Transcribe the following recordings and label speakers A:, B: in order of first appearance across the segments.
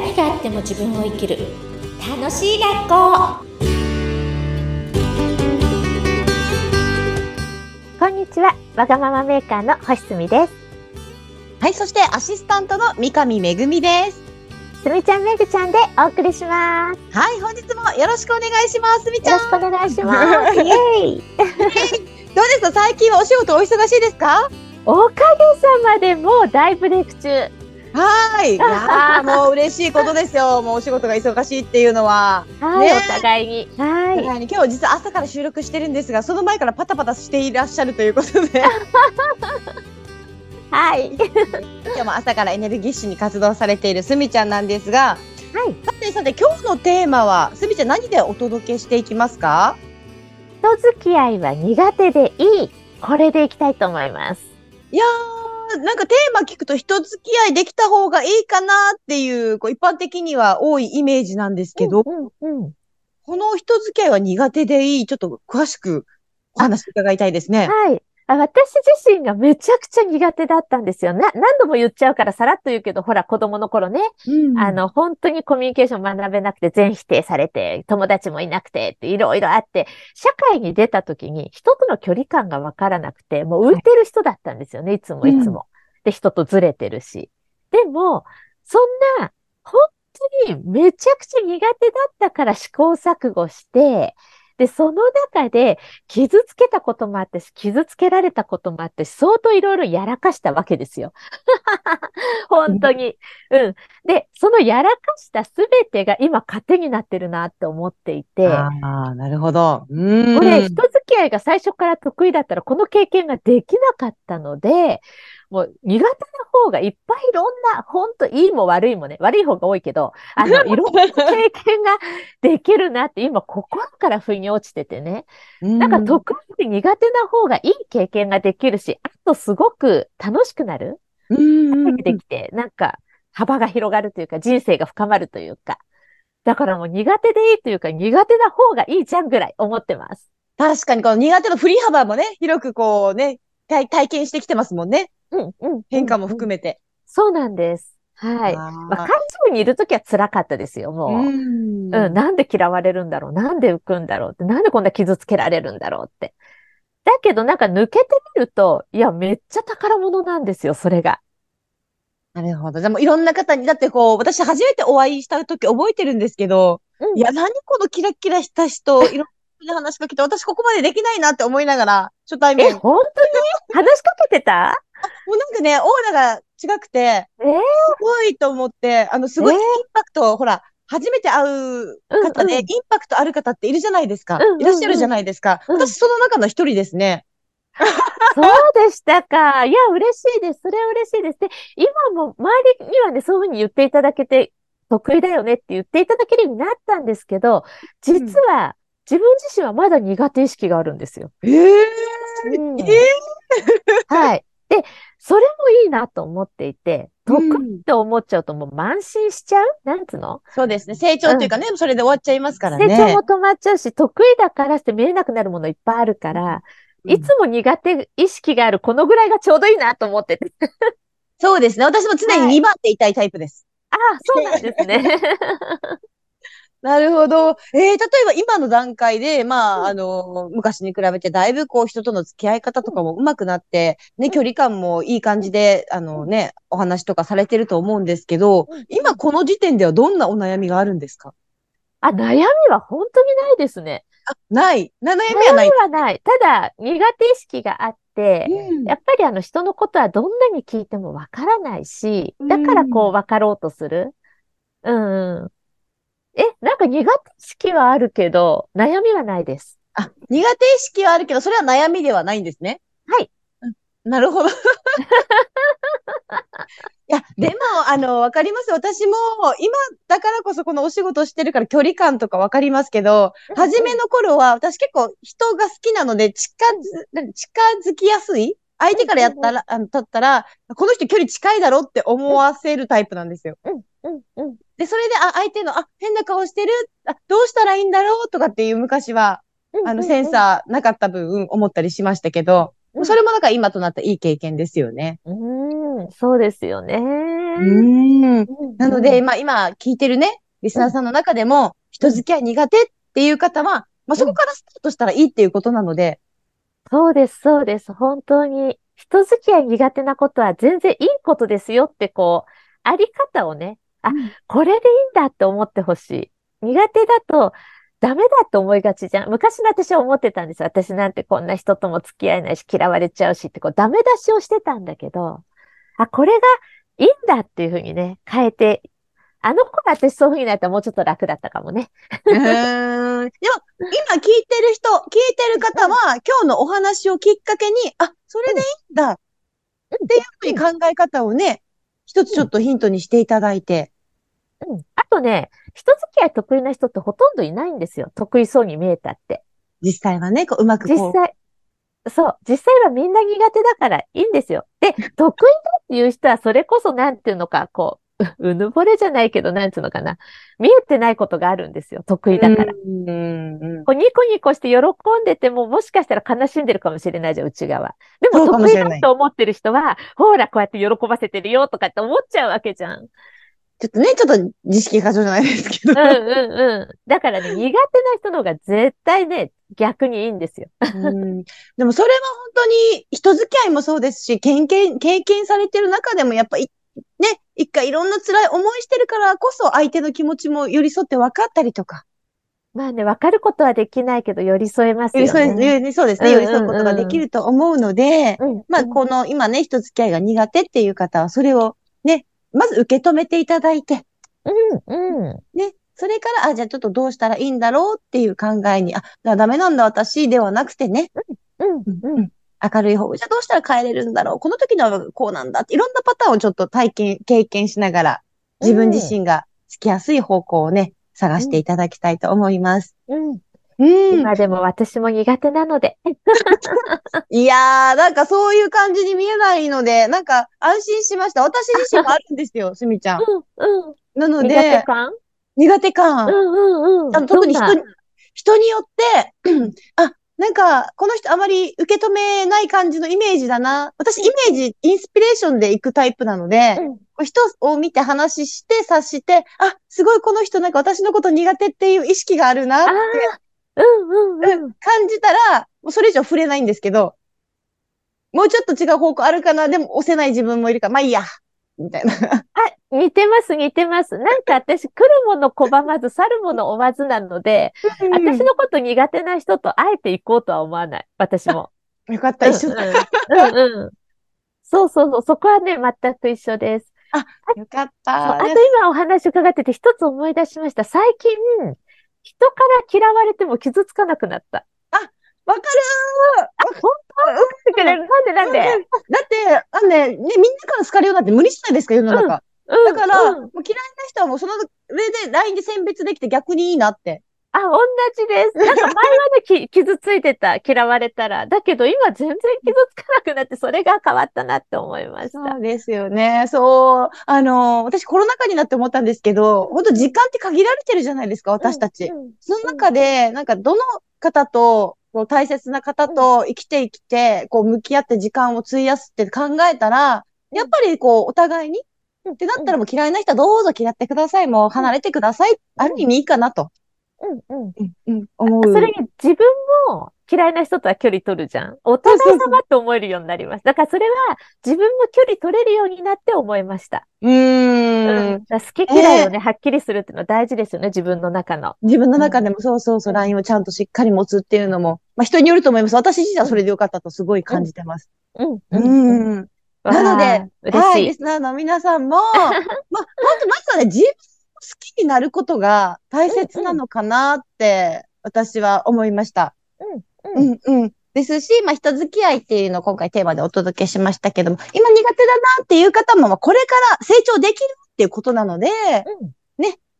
A: 何があっても自分を生きる。楽しい学校。
B: こんにちは。わがままメーカーの星澄です。
C: はい、そしてアシスタントの三上めぐみです。
B: すみちゃんめぐちゃんでお送りします。
C: はい、本日もよろしくお願いします。みちゃん。
B: よろしくお願いします。イエーイ。
C: どうですか？最近はお仕事お忙しいですか？
B: おかげさまでもう大ブレイク中
C: はーい。いやーもう嬉しいことですよ。もうお仕事が忙しいっていうのは。
B: はい、
C: ね。
B: お互いに。はい。
C: はい今日実は朝から収録してるんですが、その前からパタパタしていらっしゃるということで、
B: はい。
C: 今日も朝からエネルギッシュに活動されているすみちゃんなんですが、
B: はい。
C: さてさて今日のテーマは、すみちゃん何でお届けしていきますか？
B: 人付き合いは苦手でいい。これでいきたいと思います。
C: いやー、なんかテーマ聞くと人付き合いできた方がいいかなっていう、こう一般的には多いイメージなんですけど、
B: うんうん
C: この人付き合いは苦手でいい、ちょっと詳しくお話伺いたいですね。
B: はい。あ私自身がめちゃくちゃ苦手だったんですよ。な、何度も言っちゃうからさらっと言うけど、ほら、子供の頃ね、
C: うん
B: あ、の、本当にコミュニケーション学べなくて、全否定されて、友達もいなくて、っていろいろあって、社会に出た時に人との距離感がわからなくて、もう浮いてる人だったんですよね、いつもいつも。で、人とずれてるし。でも、そんな、本当にめちゃくちゃ苦手だったから試行錯誤して、で、その中で傷つけたこともあってし、傷つけられたこともあってし、相当いろいろやらかしたわけですよ。本当に。うん。で、そのやらかしたすべてが今糧になってるなって思っていて、
C: ああ、なるほど。うん。
B: これ、人付き合いが最初から得意だったら、この経験ができなかったので、もう苦手な方がいっぱいいろんな、本当いいも悪いもね、悪い方が多いけど、あの、いろんな経験ができるなって今心から腑に落ちててね。なんか得意で苦手な方がいい経験ができるし、あとすごく楽しくなる
C: うん。
B: できて、なんか幅が広がるというか、人生が深まるというか。だからもう苦手でいいというか、苦手な方がいいじゃんぐらい思ってます。
C: 確かにこの苦手の振り幅もね、広くこうね、体体験してきてますもんね。
B: うん、うん。
C: 変化も含
B: め。
C: めて。
B: そうなんです。はい。
C: あ
B: まあ、幹事部にいるときは辛かったですよ、もう。
C: うん
B: うん、なんで嫌われるんだろうなんで浮くんだろうってなんでこんな傷つけられるんだろうって。だけどなんか抜けてみると、いや、めっちゃ宝物なんですよ、それが。
C: なるほど。でもいろんな方に、だってこう、私初めてお会いした時覚えてるんですけど、
B: うん
C: いや、何このキラキラした人、いろんな話しかけて、私ここまでできないなって思いながら、初対
B: え、
C: 面。も
B: 本当に？話しかけてた？
C: うなんかね、オーラが違くて、
B: えー
C: すごいと思って、あの、すごいイ
B: えー
C: ンパクト、ほら、初めて会う方で、
B: うんうん
C: インパクトある方っているじゃないですか。
B: うんうんうん
C: いらっしゃるじゃないですか。
B: うん
C: 私、その中の一人ですね。
B: そうでしたか。いや、嬉しいです。それは嬉しいです。で、今も周りにはね、そういうふうに言っていただけて、得意だよねって言っていただけるようになったんですけど、実は、自分自身はまだ苦手意識があるんですよ。
C: ええ
B: うん
C: え
B: はい。で、それもいいなと思っていて、得
C: うん
B: 意って思っちゃうともう慢心しちゃう？なんつうの？
C: そうですね。成長というかね、それで終わっちゃいますから
B: 成
C: ね。
B: 長も止まっちゃうし、得意だからして見えなくなるものいっぱいあるから、
C: うん
B: いつも苦手意識があるこのぐらいがちょうどいいなと思ってて。
C: そうですね。私も常
B: はい
C: に2番でいたいタイプです。
B: ああ、そうなんですね。
C: なるほど。えー、例えば今の段階で、まあ、
B: うん
C: あの、昔に比べてだいぶこう人との付き合い方とかも上手くなって、ね、距離感もいい感じで、あのね、お話とかされてると思うんですけど
B: うん、
C: 今この時点ではどんなお悩みがあるんですか？
B: あ、悩みは本当にないですね。
C: あ、ない。な悩み
B: 悩
C: はない
B: み。はない。ただ、苦手意識があって、
C: うん
B: やっぱりあの人のことはどんなに聞いてもわからないし、だからこう分かろうとする。うんうん。え、なんか苦手意識はあるけど、悩みはないです。
C: あ、苦手意識はあるけど、それは悩みではないんですね。
B: はい。
C: なるほど。いや、でも、あの、わかります。私も、今だからこそこのお仕事してるから距離感とかわかりますけど、
B: うん
C: 初めの頃は、私結構人が好きなので、近づ、何近づきやすい？相手からやったら、あの、立ったら、この人距離近いだろって思わせるタイプなんですよ。
B: うん、うん、うん。
C: で、それで、あ、相手の、あ、変な顔してる、あ、どうしたらいいんだろうとかっていう昔は、あの、センサーなかった分、思ったりしましたけど、
B: うん
C: それもなんか今となったいい経験ですよね。
B: うん、そうですよね。
C: うん。なので、
B: うん
C: まあ今聞いてるね、リスナーさんの中でも、人付き合い苦手っていう方は、まあそこからスタートしたらいいっていうことなので、
B: そうです、そうです。本当に、人付き合い苦手なことは全然いいことですよって、こう、あり方をね、あ
C: うん
B: これでいいんだって思ってほしい。苦手だと、ダメだって思いがちじゃん。昔の私は思ってたんですよ。私なんてこんな人とも付き合えないし、嫌われちゃうしって、こう、ダメ出しをしてたんだけど、あ、これがいいんだっていうふうにね、変えて、あの頃私そういうふうになったらもうちょっと楽だったかもね。
C: うーん。でも、今聞いてる人、聞いてる方は、今日のお話をきっかけに、あ、それでいいんだっていうふうに考え方をね、一つちょっとヒントにしていただいて。
B: うん。あとね、人付き合い得意な人ってほとんどいないんですよ。得意そうに見えたって。
C: 実際はね、こううまくこう。
B: 実際、そう、実際はみんな苦手だからいいんですよ。で、得意だっていう人はそれこそなんていうのか、こ う、ぬぼれじゃないけど、なんていうのかな。見えてないことがあるんですよ。得意だから。こうニコニコして喜んでても、もしかしたら悲しんでるかもしれないじゃん、内側。で
C: そ
B: も得意だと思ってる人は、ほら、こうやって喜ばせてるよとかって思っちゃうわけじゃん。
C: ちょっとね、ちょっと自識過剰じゃないですけど。
B: うんうんうん。だからね、苦手な人の方が絶対ね、逆にいいんですよ。
C: うんでもそれは本当に人付き合いもそうですし、経験、経験されてる中でもやっぱり、ね、一回いろんな辛い思いしてるからこそ相手の気持ちも寄り添って分かったりとか、
B: まあね、わかることはできないけど、寄り添えます
C: 寄り添え、
B: よね。
C: 寄りそうですね、
B: うんうんうん
C: 寄り添うことができると思うので、
B: うん。
C: まあこの今ね、人付き合いが苦手っていう方はそれをね、まず受け止めていただいて、
B: うん、うん。
C: ね、それから、あ、じゃあちょっとどうしたらいいんだろうっていう考えに、あ、だダメなんだ私ではなくてね、
B: うん、うん。
C: 明るい方、じゃあどうしたら変えれるんだろう？この時のはこうなんだって、いろんなパターンをちょっと体験、経験しながら、自分自身がつきやすい方向をね、探していただきたいと思います。
B: うん。
C: うん。
B: 今でも私も苦手なので。
C: いやー、なんかそういう感じに見えないので、なんか安心しました。私自身もあるんですよ、すみちゃん。
B: うん、うん。
C: なの
B: 苦手
C: で、
B: 感？
C: 苦手感。
B: うん、うん、うん。
C: あの特に人に、人によって、あ、なんか、この人あまり受け止めない感じのイメージだな。私、イメージ、インスピレーションで行くタイプなので、
B: うん。
C: 人を見て話して、察して、あ、すごいこの人なんか私のこと苦手っていう意識があるなって
B: うん、うん、うん。
C: 感じたら、もうそれ以上触れないんですけど、もうちょっと違う方向あるかな、でも押せない自分もいるから、まあいいや、みたいな。
B: 似てます、似てます。なんか私、来るもの拒まず、去るもの追わずなので、私のこと苦手な人とあえて行こうとは思わない。私も。
C: よかった、一緒だ。
B: うんうん。そうそうそう、そこはね、全く一緒です。
C: よかった。
B: あと今お話伺ってて一つ思い出しました。最近、人から嫌われても傷つかなくなった。
C: わかる
B: 本当なんでなんで？
C: だって、あのね、ね、みんなから好かれるようになって無理じゃないですか、世の中。
B: うん
C: だから、
B: うん
C: もう嫌いな人はもうその上で LINE で選別できて逆にいいなって。
B: あ、同じです。なんか前はね、き 傷ついてた。嫌われたら。だけど今全然傷つかなくなって、それが変わったなって思いました。
C: そうですよね。そう。あの、私コロナ禍になって思ったんですけど、本当時間って限られてるじゃないですか、私たち。
B: うん
C: その中で、なんかどの方と、こう大切な方と生きて生きて、こう向き合って時間を費やすって考えたら、やっぱりこうお互いに、
B: うん
C: ってなったらもう嫌いな人はどうぞ嫌ってください。もう離れてください。ある意味いいかなと。
B: うんうん。
C: うん、うん、思う。
B: それに自分も嫌いな人とは距離取るじゃん。お互い様って思えるようになりました。だからそれは自分も距離取れるようになって思いました。
C: うーん。
B: だから好き嫌いをね、はっきりするっていうのは大事ですよね、自分の中の。
C: 自分の中でもそうそうそう、
B: うん
C: LINE をちゃんとしっかり持つっていうのも、まあ人によると思います。私自身はそれでよかったとすごい感じてます。
B: うん。
C: う
B: うん。
C: ん。なので
B: 嬉
C: はい、
B: しい。
C: リスナーの皆さんも、まあ、本当まずはね、自分を好きになることが大切なのかなって、私は思いました。
B: うん。うん。
C: うん、うん。ですし、まあ、人付き合いっていうのを今回テーマでお届けしましたけども、今苦手だなっていう方も、まあこれから成長できるっていうことなので、
B: うん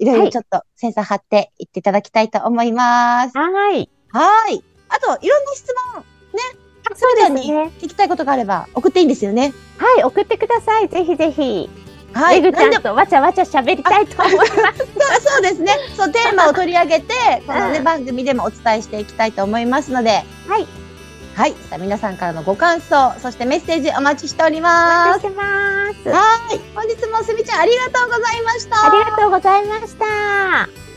C: いろい
B: はい
C: ろちょっとセンサー張っていっていただきたいと思います。
B: はい。
C: はい。あと、いろんな質問、
B: そうです
C: に
B: ね。
C: 聞きたいことがあれば送っていいんですよね。
B: はい、送ってください。ぜひぜひ。
C: はい。
B: めぐちゃ
C: なん
B: とわちゃわちゃ喋りたいと思います。
C: そうそうですね。そう、テーマを取り上げて、このね、
B: うん
C: 番組でもお伝えしていきたいと思いますので。
B: はい。
C: はい。さあ、皆さんからのご感想、そしてメッセージお待ちしており
B: お
C: ます。
B: ます。
C: はい。本日もすみちゃんありがとうございました。
B: ありがとうございました。